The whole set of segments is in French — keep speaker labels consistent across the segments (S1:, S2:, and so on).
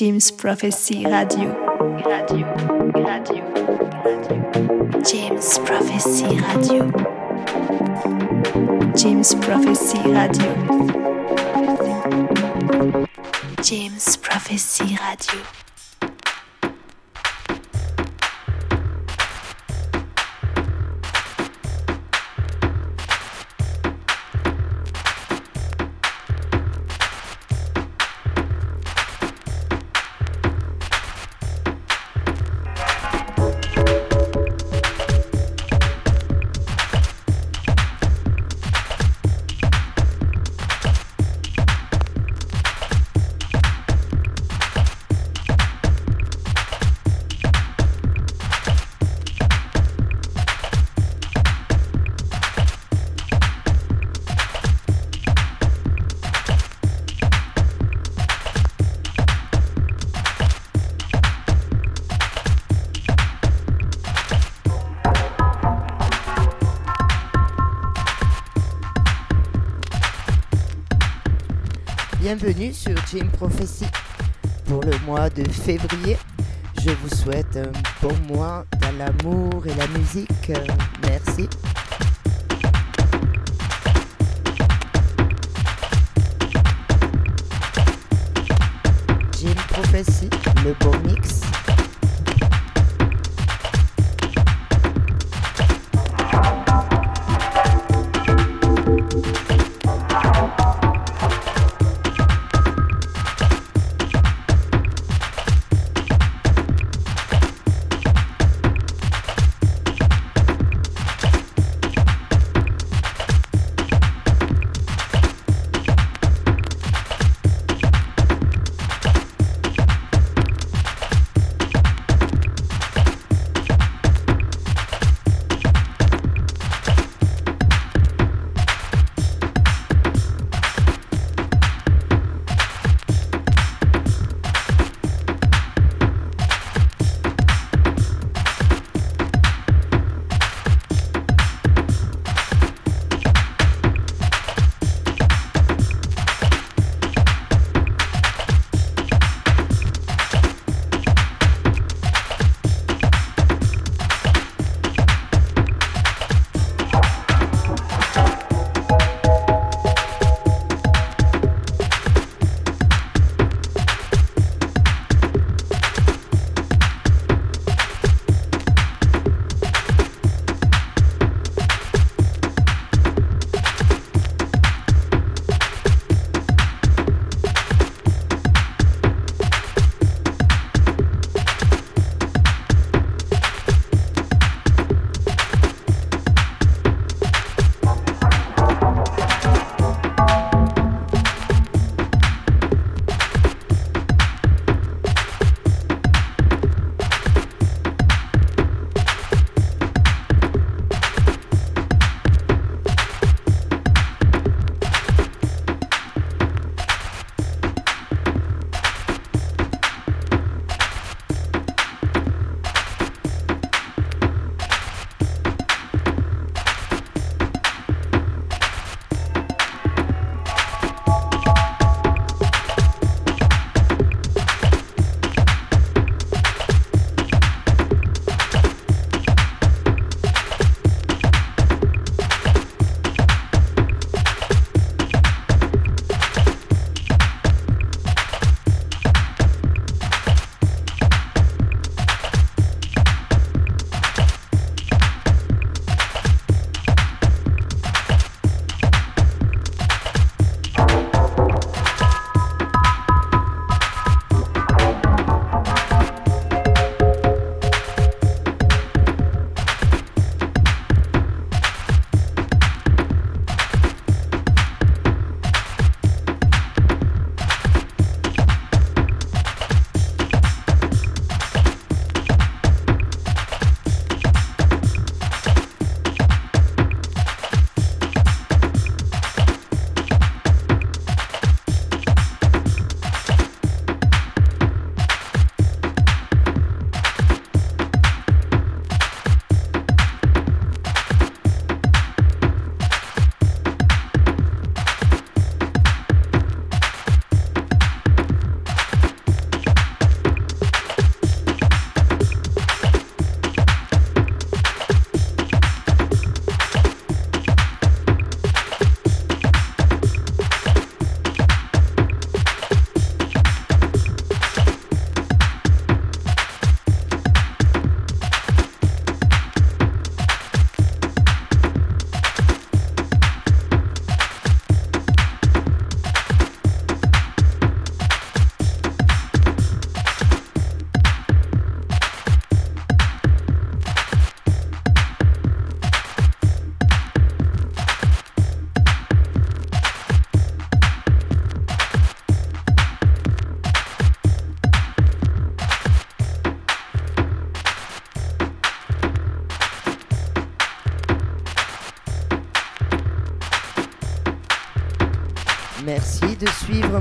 S1: James Prophecy Radio. Radio, radio, radio. James Prophecy Radio. James Prophecy Radio. James Prophecy Radio.
S2: Bienvenue sur Jim Prophecy pour le mois de février. Je vous souhaite un bon mois dans l'amour et la musique. Merci.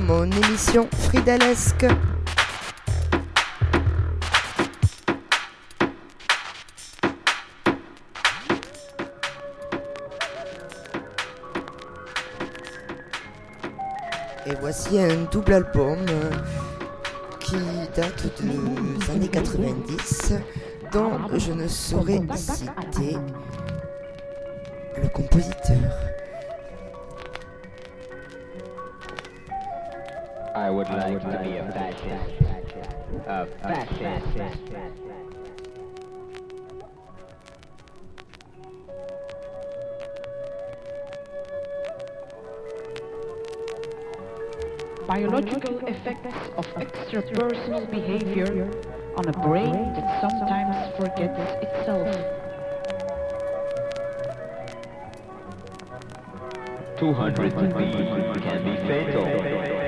S2: Mon émission Fridalesque. Et voici un double album qui date des années 90 dont je ne saurais citer le compositeur.
S3: Biological effects of extrapersonal behavior on a brain that sometimes forgets itself.
S4: Two hundred can be fatal.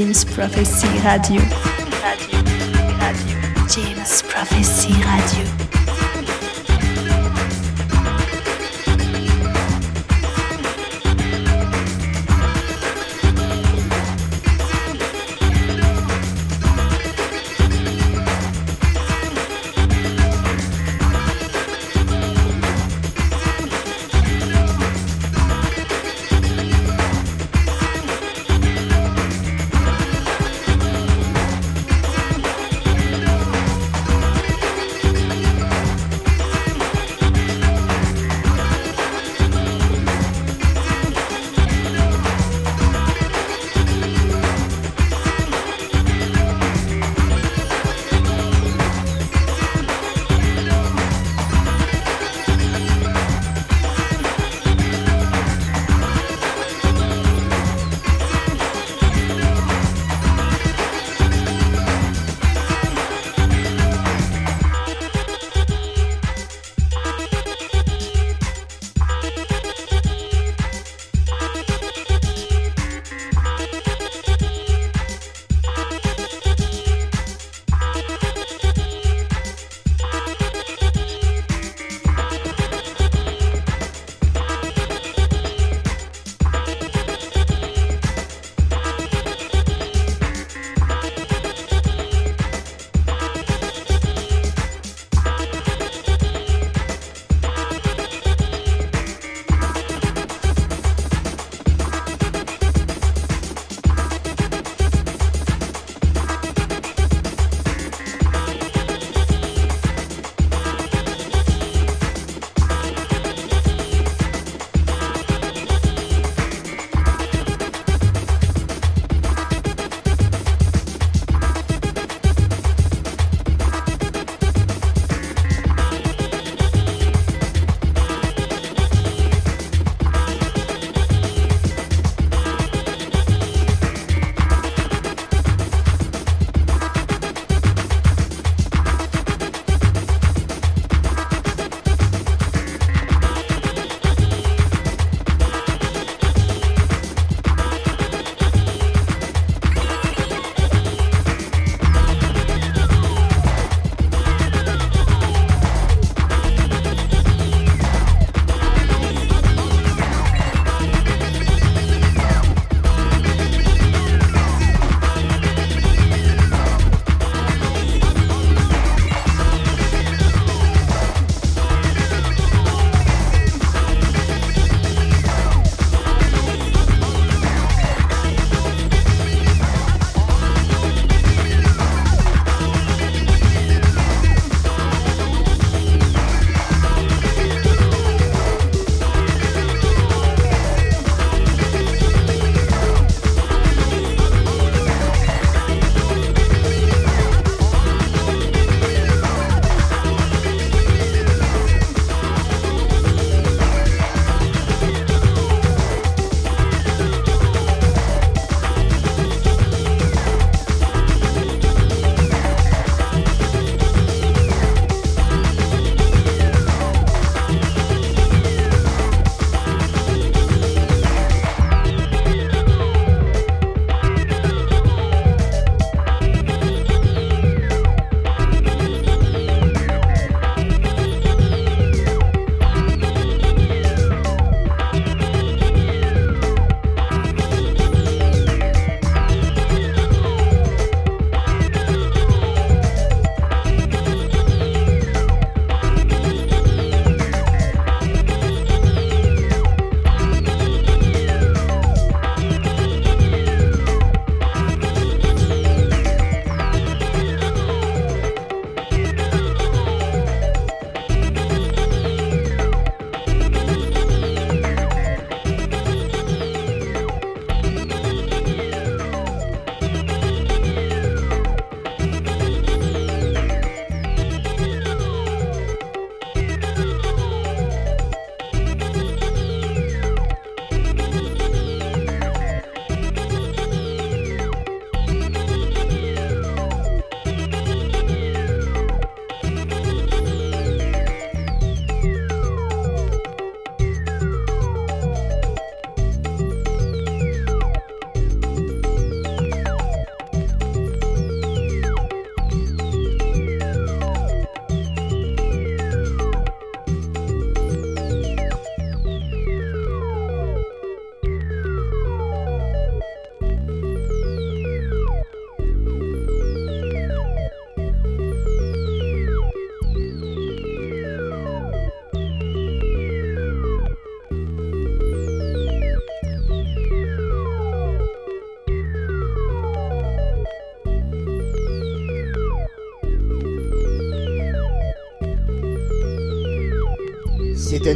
S1: James Prophecy Radio. James Prophecy Radio.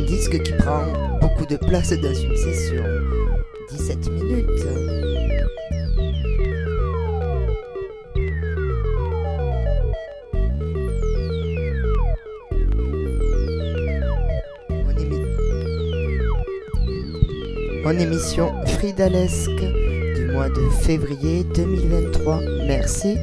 S2: Disque qui prend beaucoup de place dans une session. 17 minutes. Mon, émi- Mon émission Fridalesque du mois de février 2023. Merci.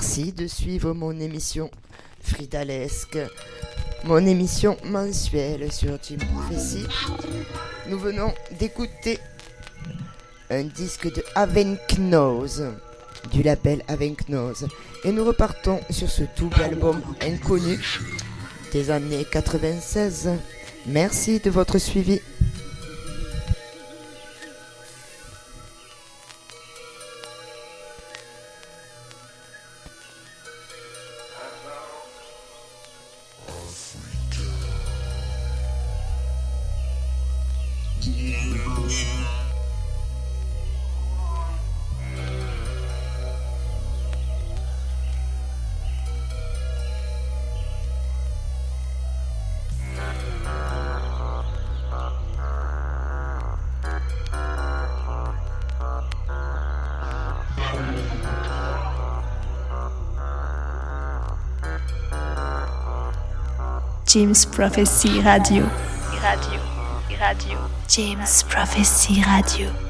S2: Merci de suivre mon émission Fridalesque, mon émission mensuelle sur Team Prophecy. Nous venons d'écouter un disque de Avenknose, du label Avenknose. Et nous repartons sur ce double album inconnu des années 96. Merci de votre suivi.
S1: James Prophecy Radio. Radio. Radio. James Prophecy Radio.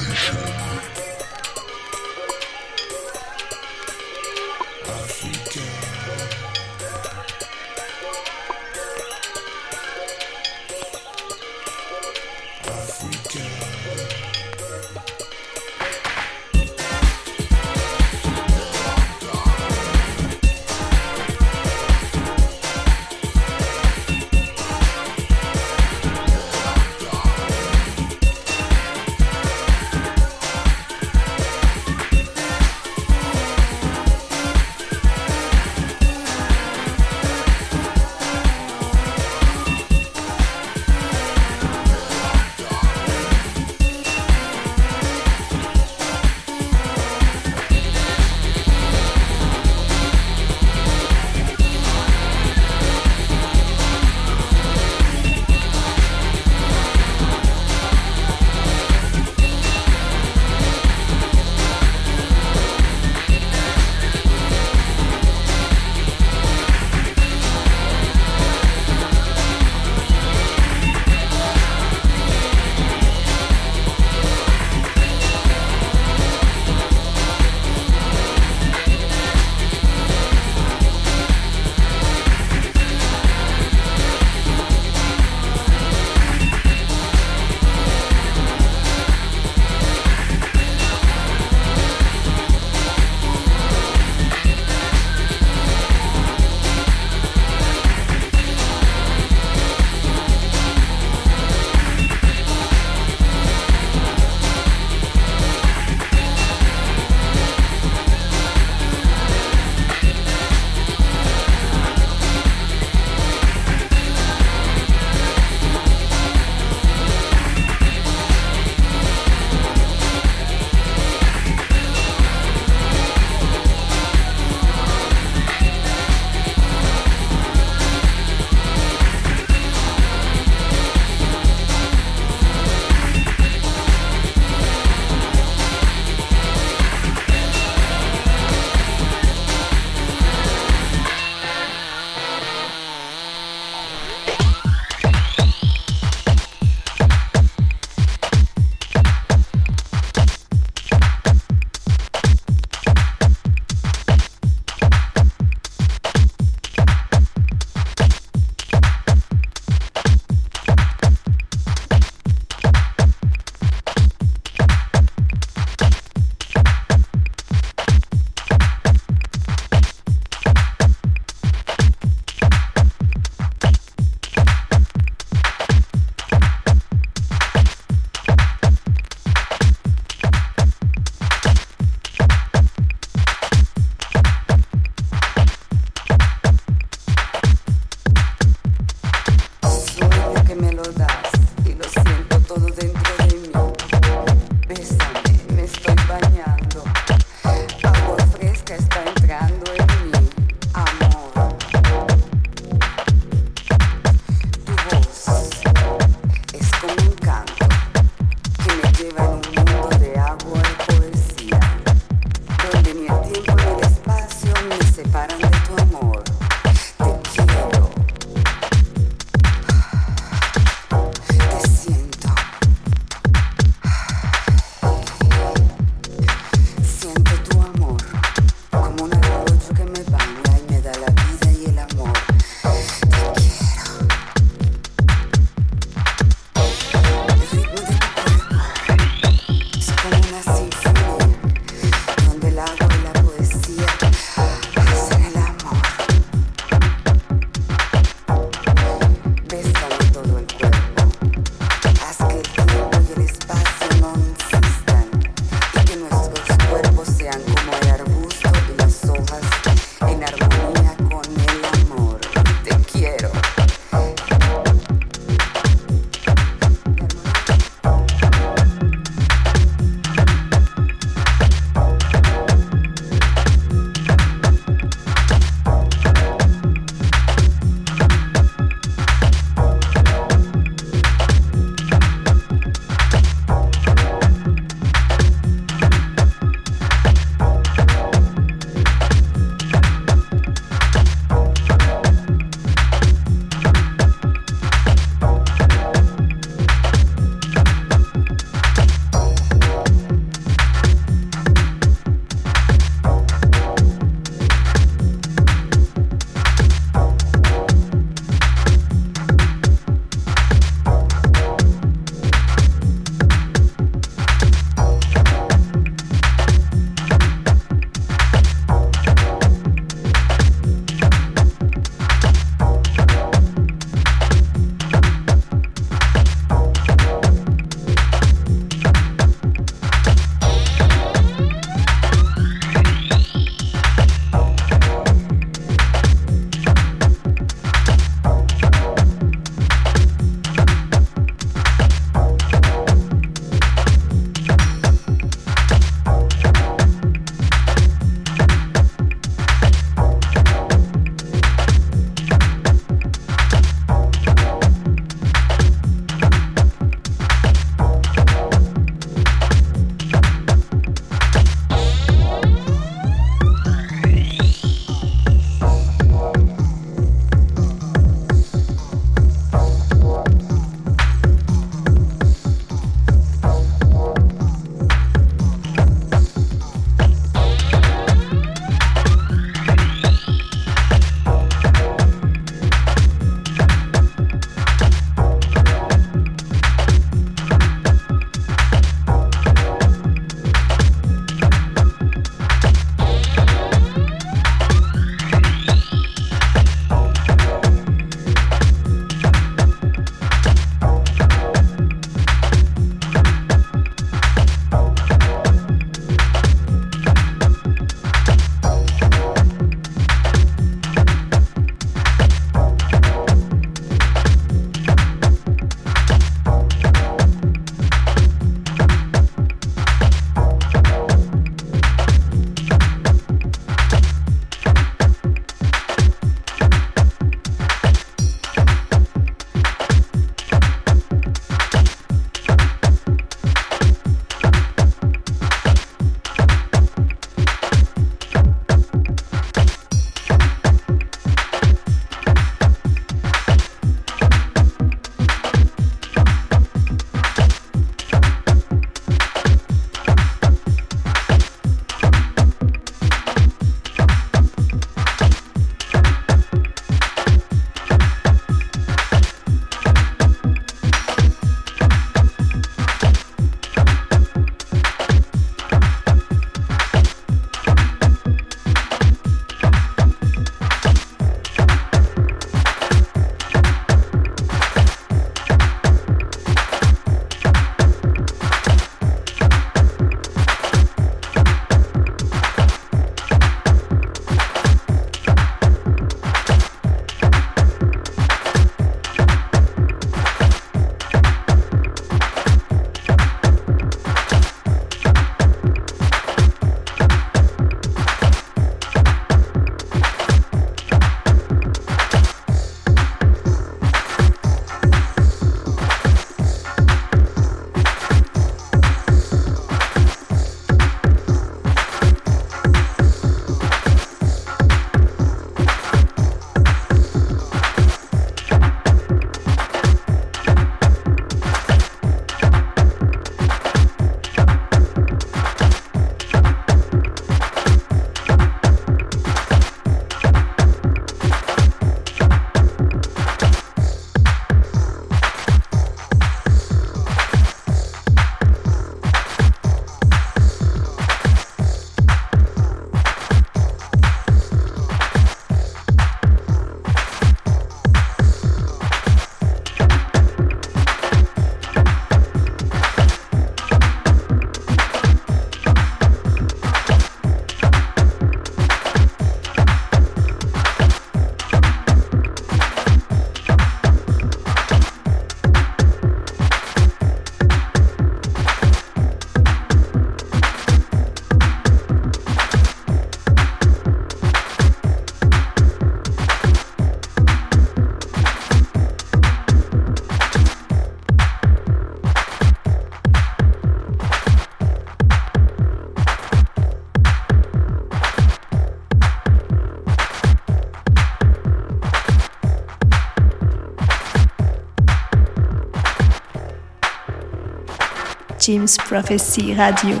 S1: James Prophecy Radio.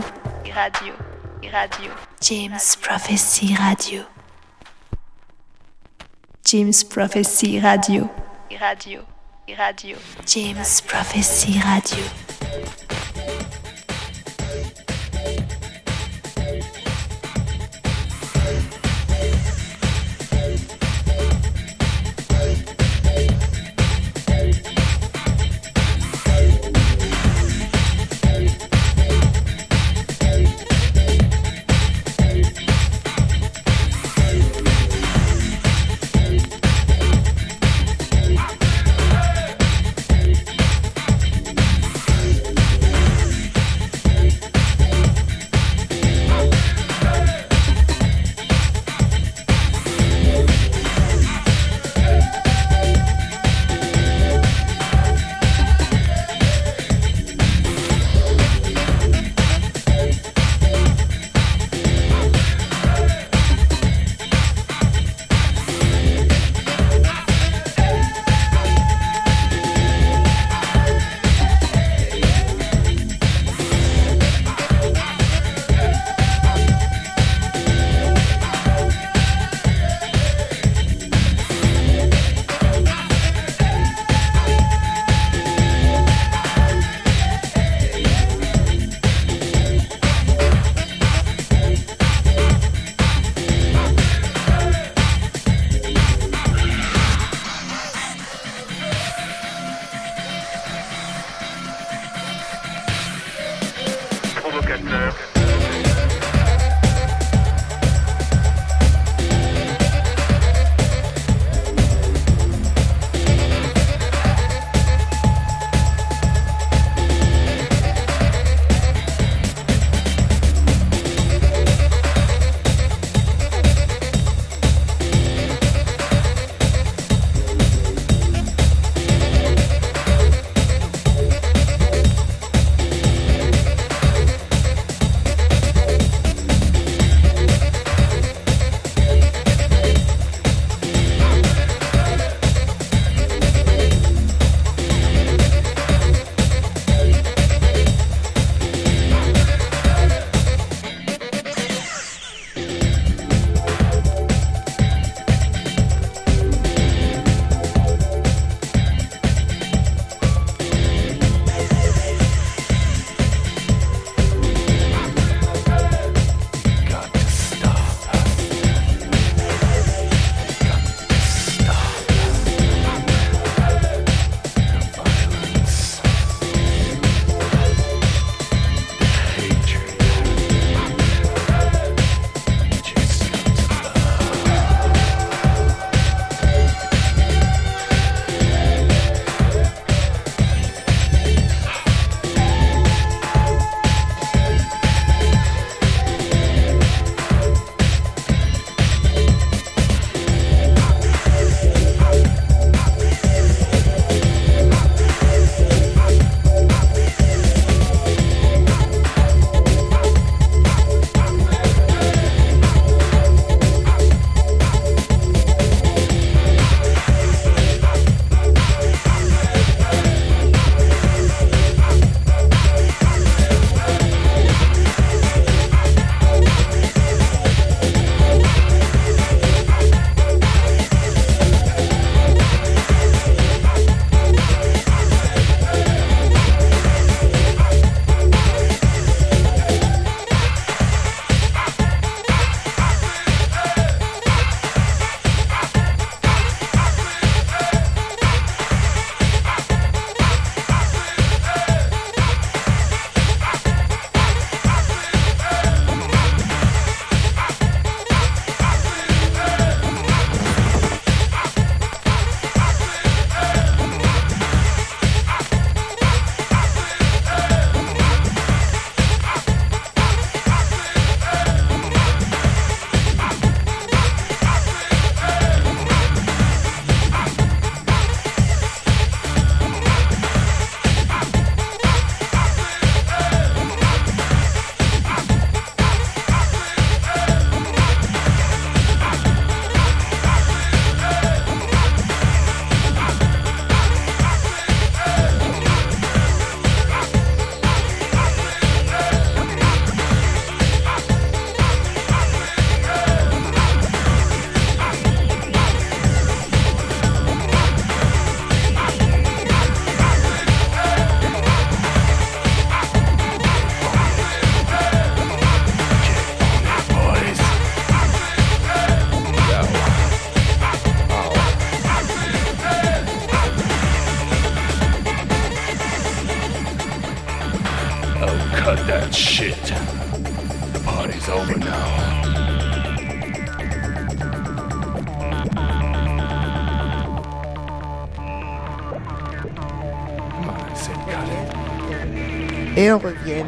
S1: Radio. Radio. James Prophecy Radio. James Prophecy Radio. Radio. Radio. James Prophecy Radio.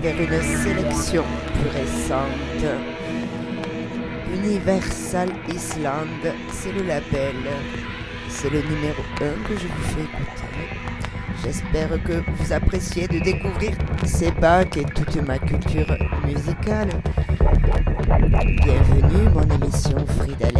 S2: Vers une sélection plus récente. Universal Island, c'est le label. C'est le numéro 1 que je vous fais écouter. J'espère que vous appréciez de découvrir ces bacs et toute ma culture musicale. Bienvenue mon émission Fridalex.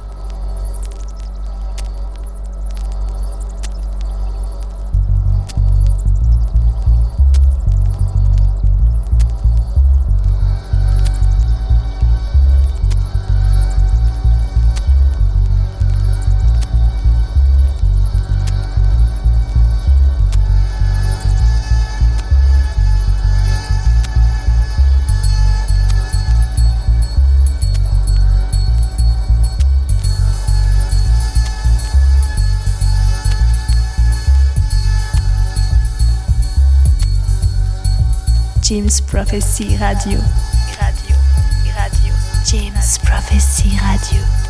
S1: James Prophecy Radio. Radio, radio. James Prophecy Radio.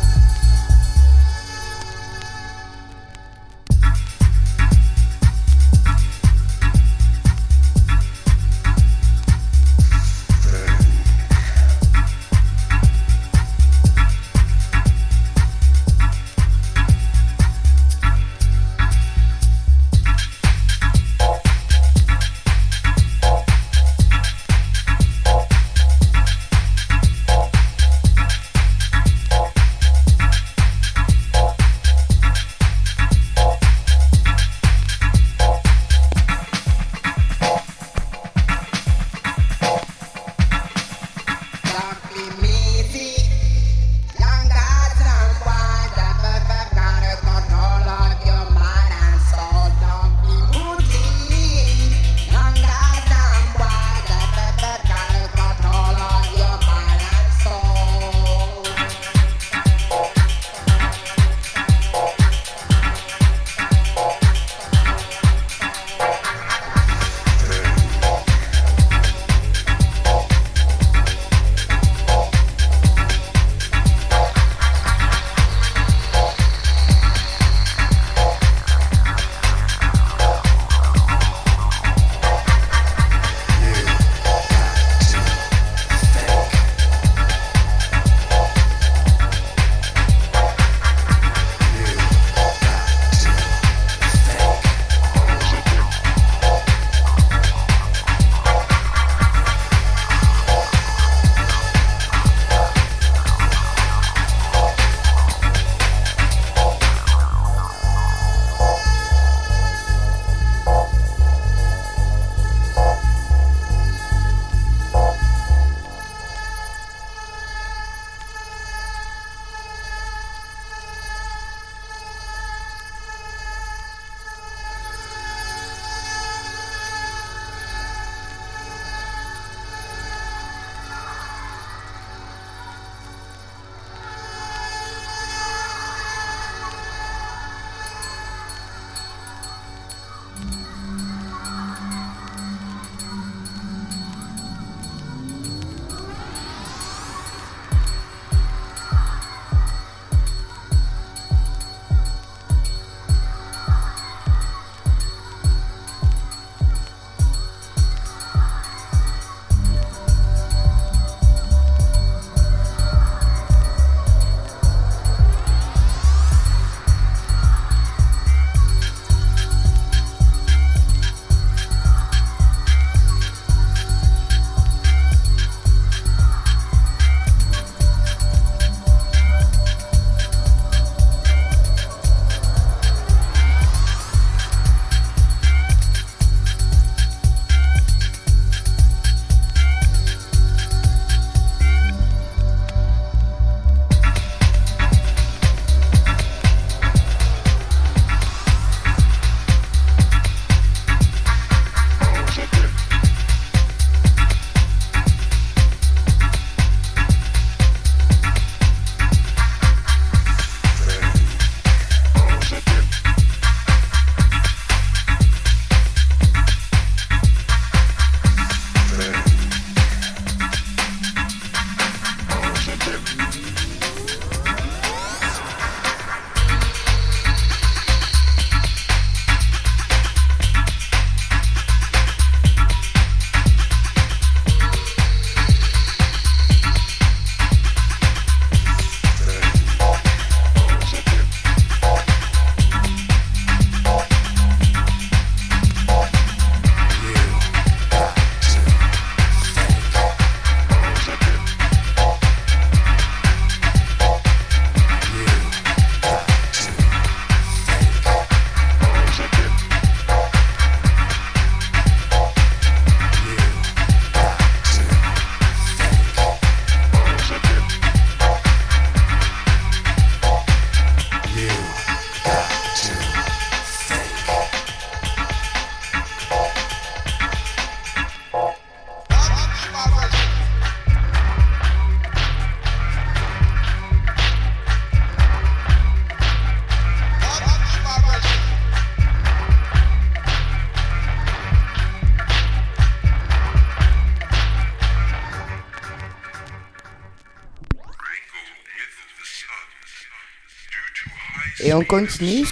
S2: On continue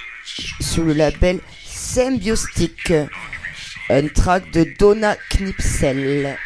S2: sur le label Symbiostic, un track de Donna Knipsel.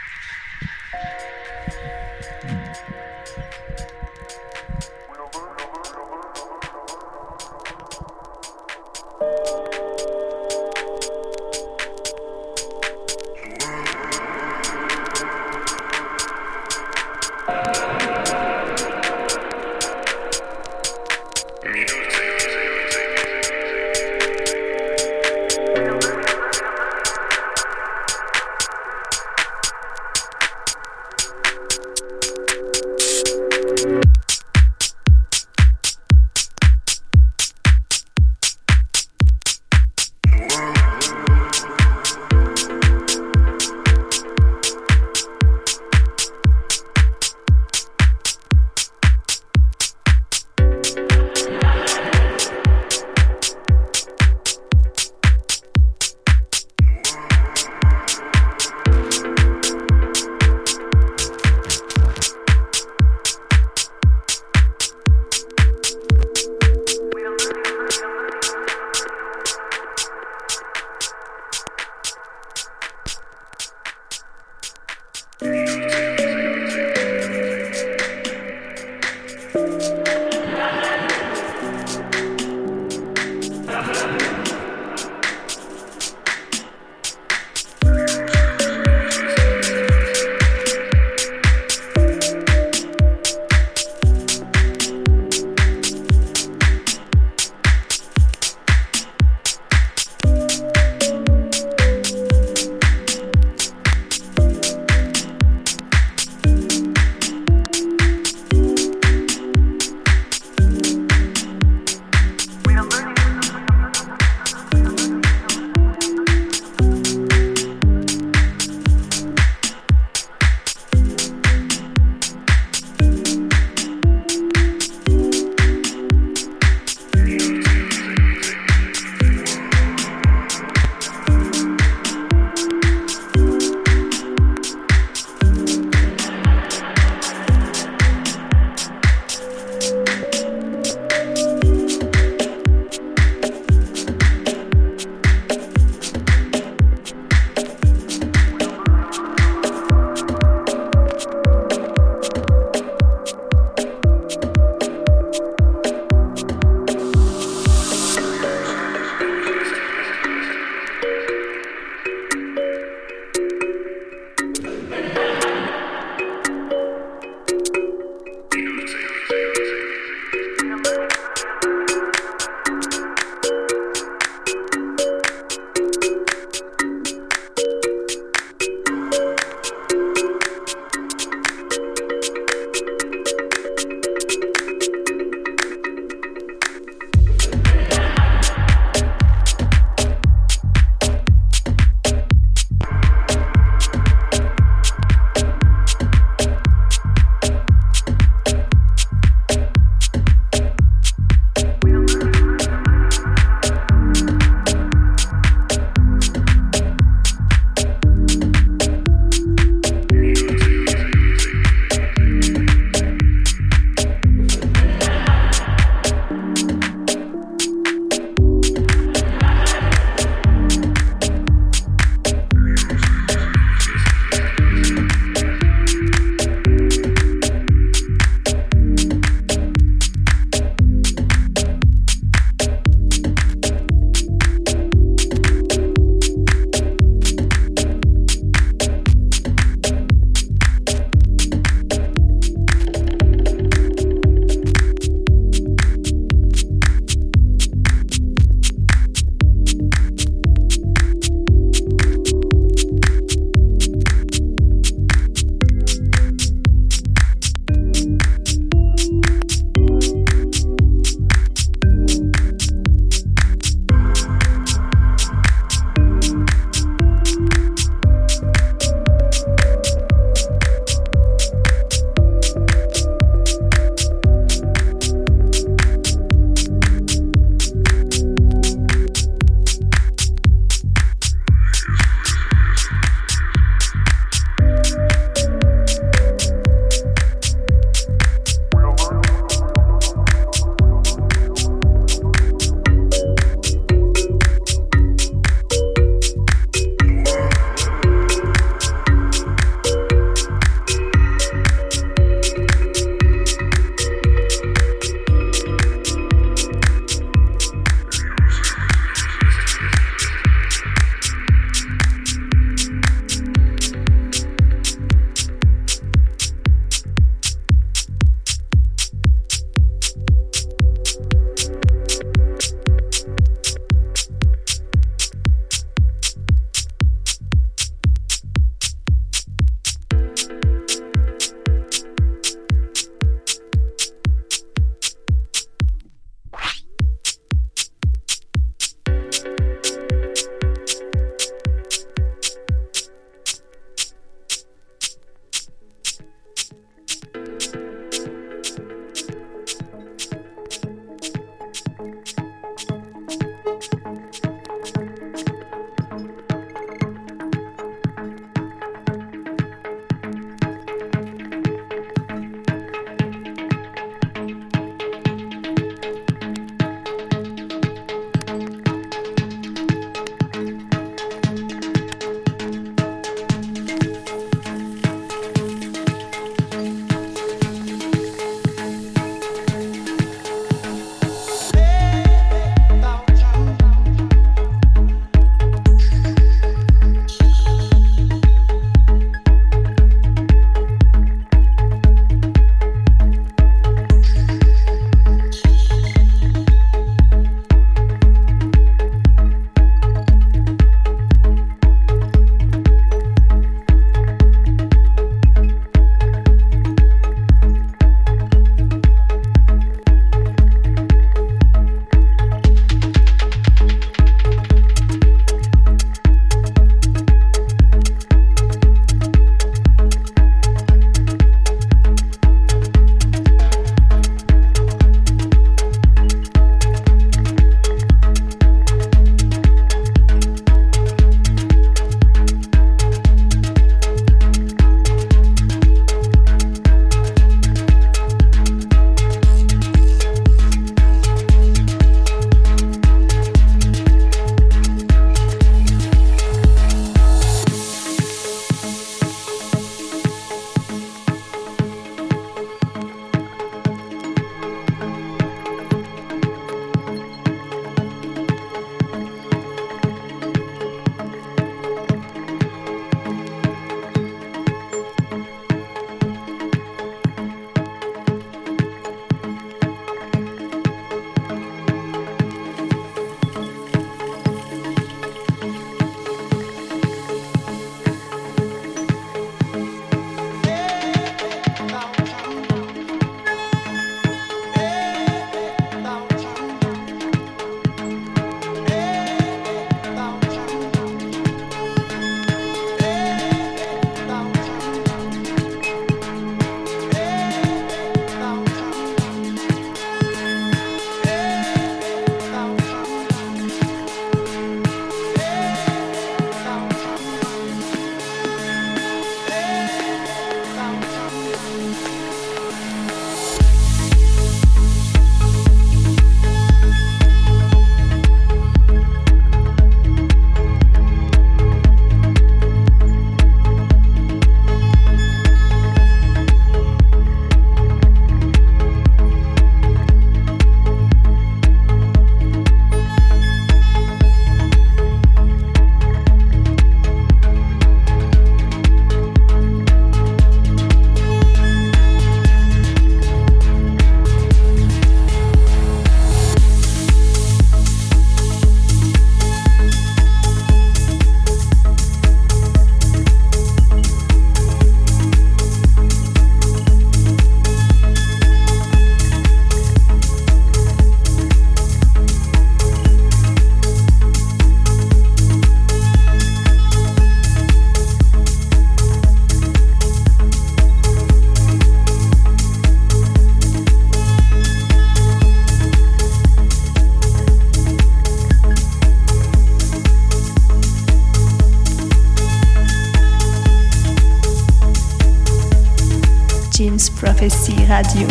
S1: Prophecy Radio.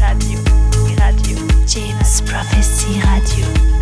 S1: Radio. Radio. James Prophecy Radio.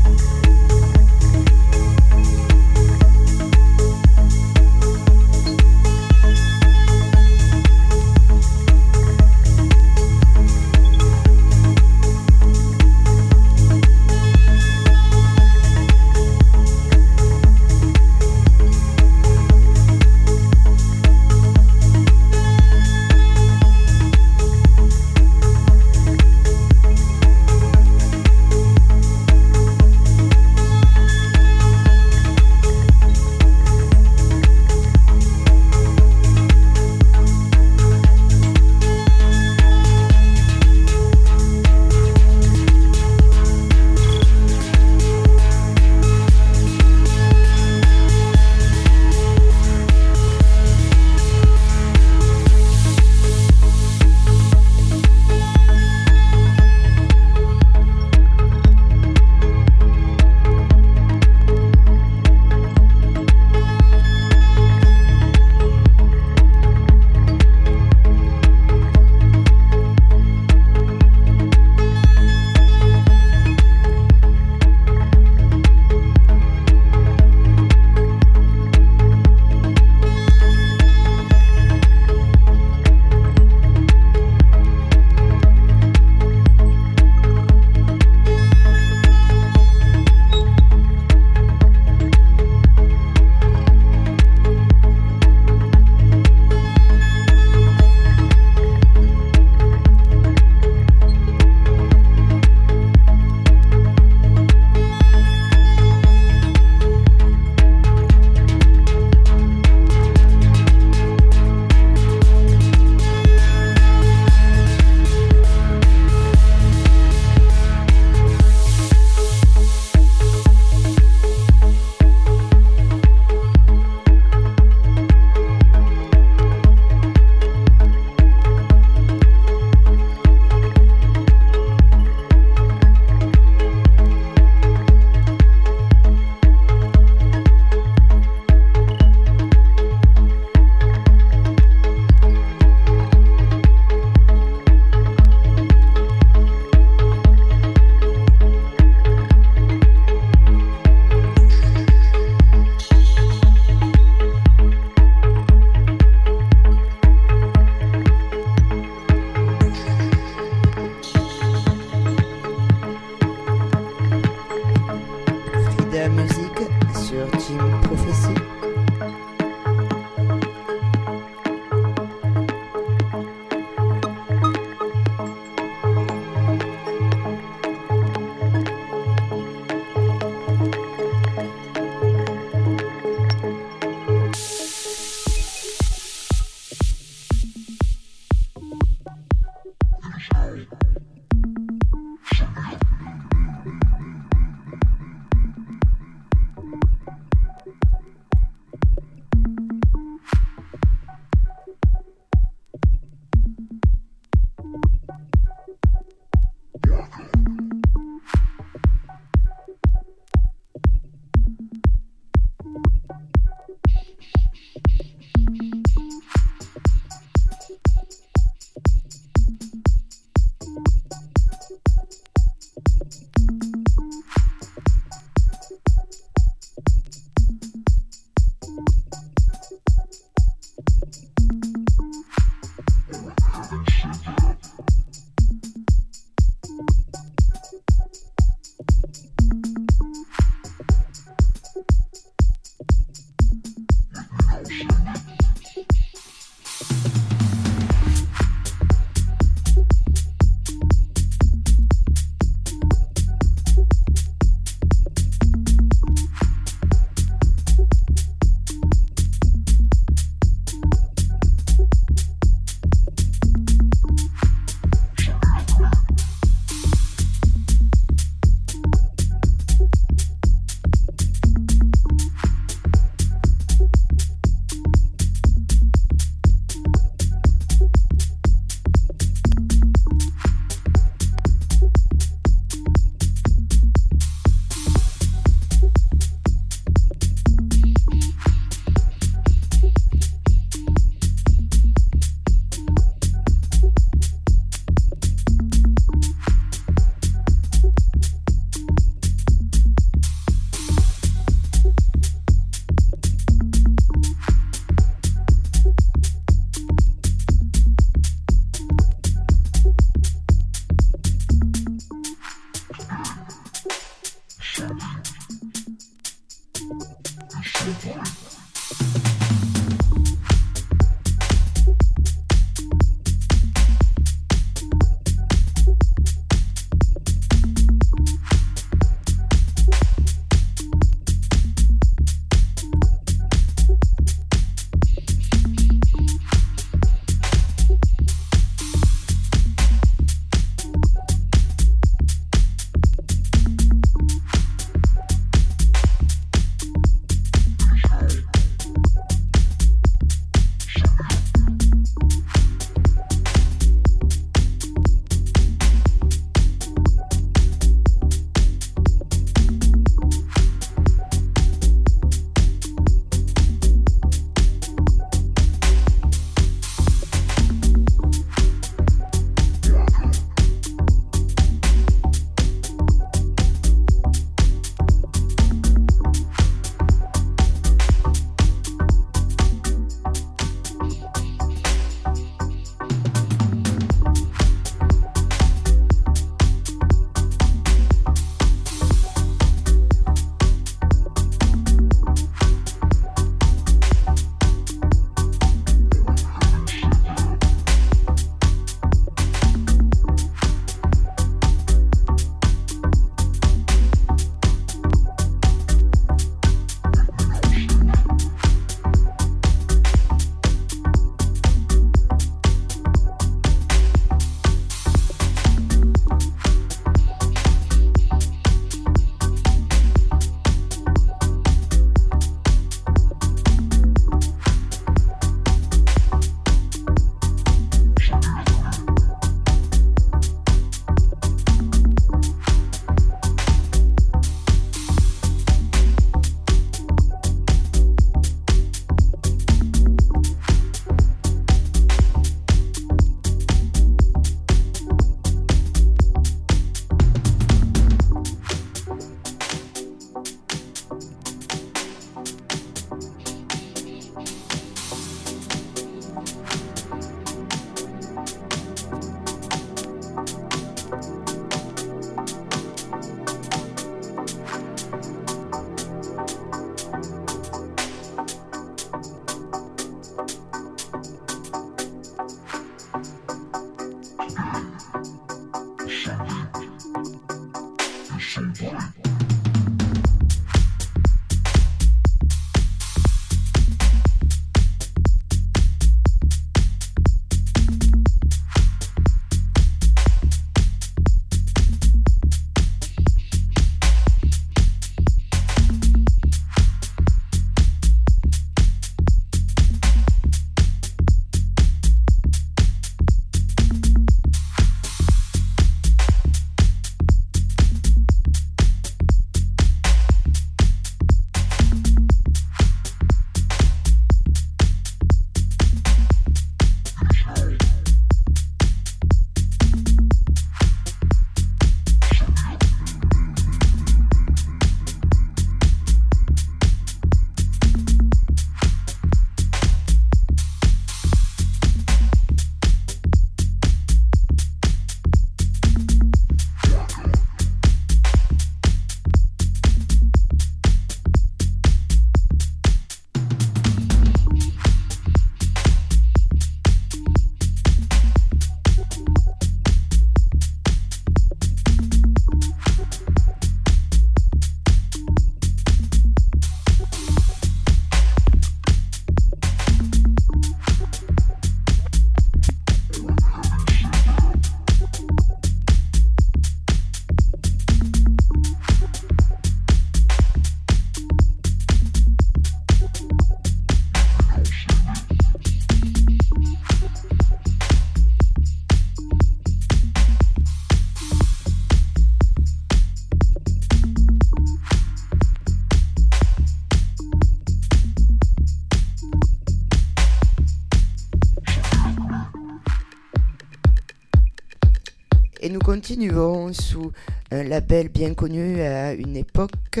S5: Sous un label bien connu à une époque,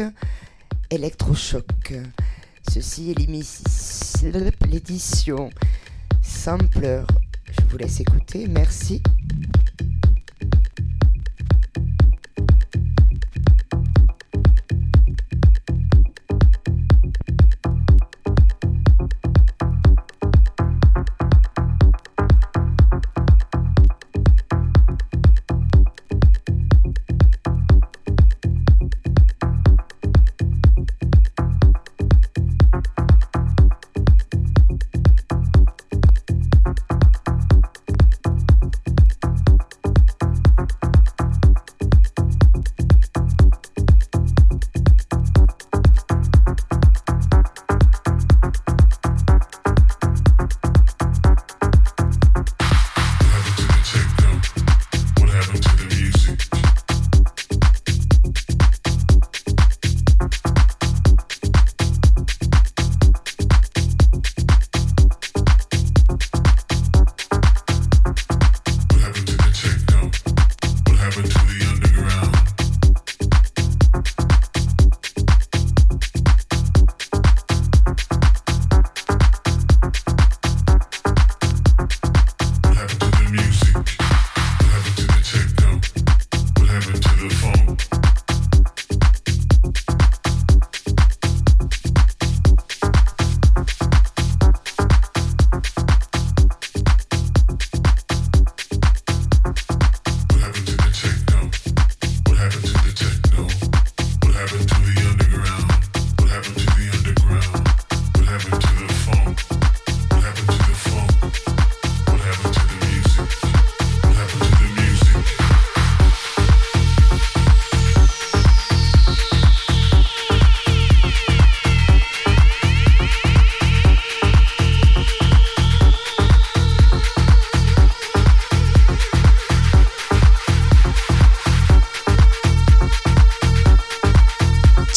S5: Electrochoc. Ceci est l'édition Sampler. Je vous laisse écouter, merci.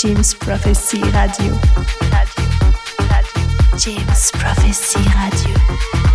S1: James Prophecy Radio. Radio. Radio. James Prophecy Radio.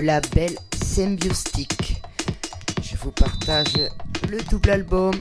S2: Label Symbiostic. Je vous partage le double album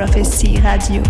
S1: Prophecy Radio.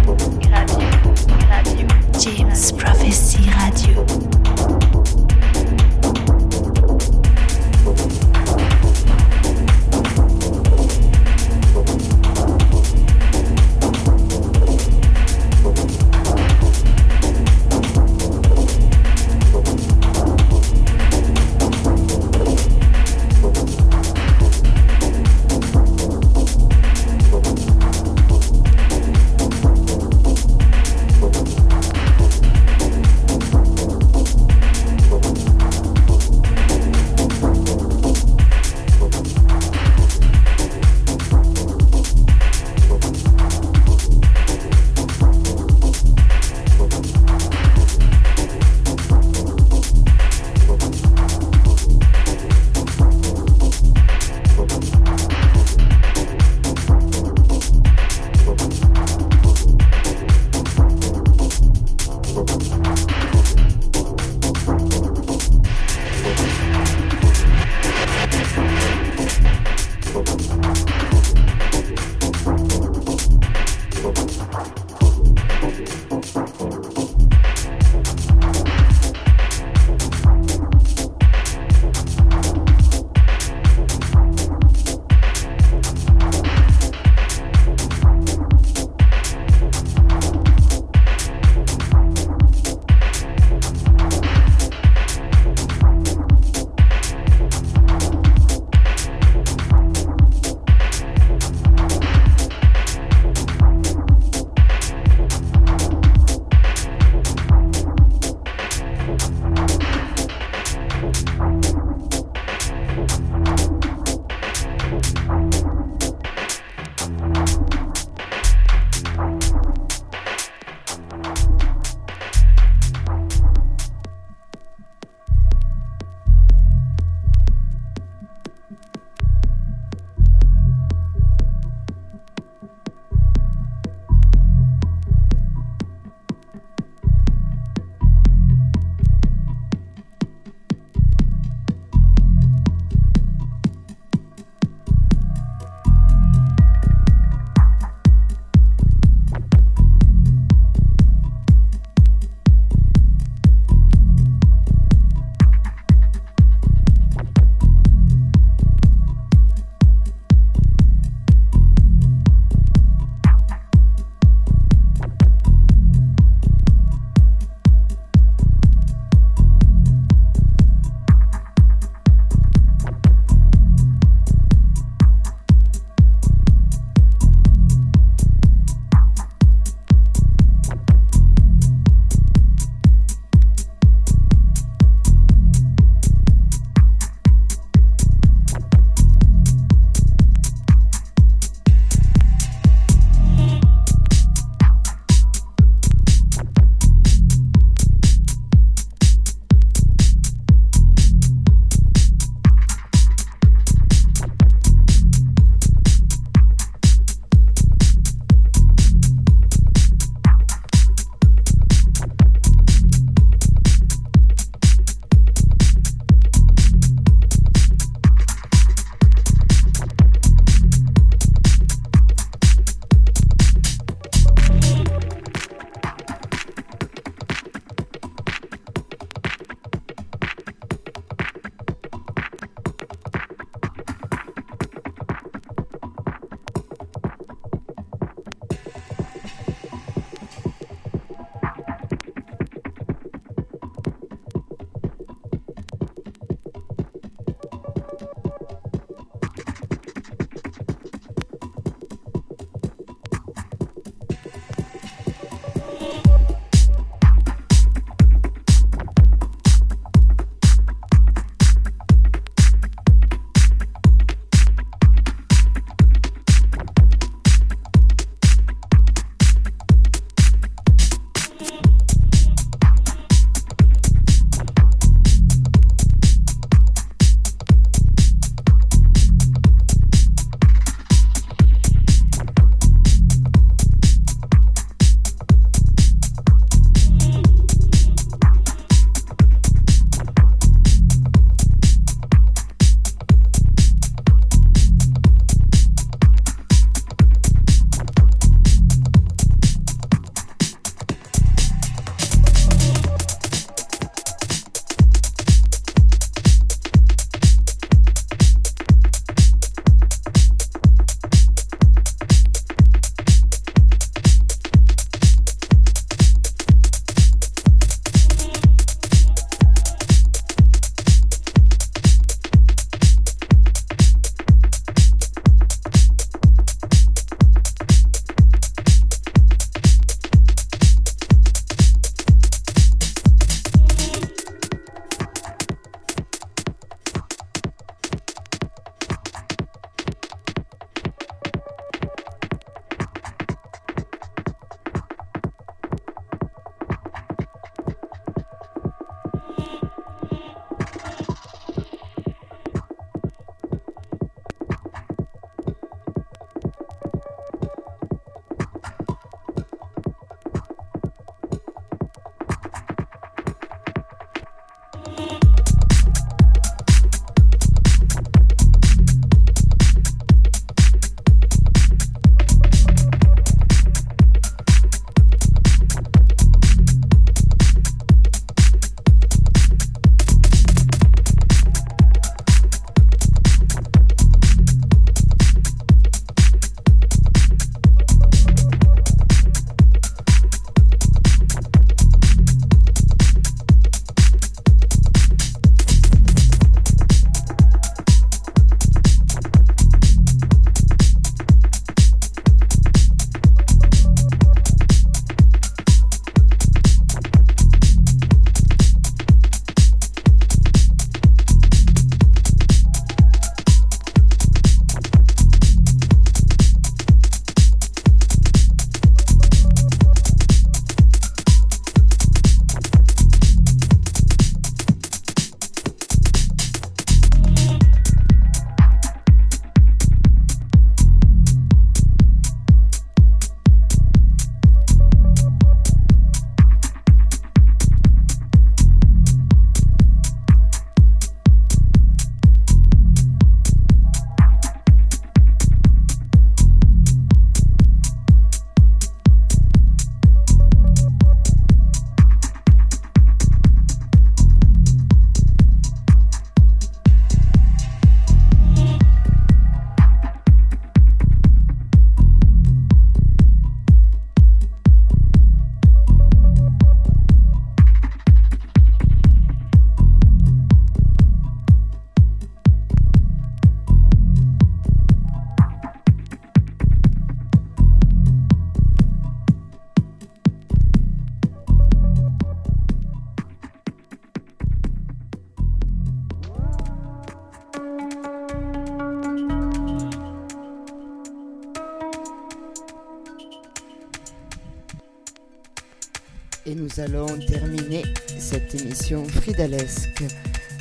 S2: Allons terminer cette émission fridalesque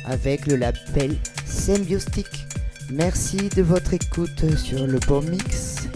S2: avec le label Symbiostic. Merci de votre écoute sur le bon mix.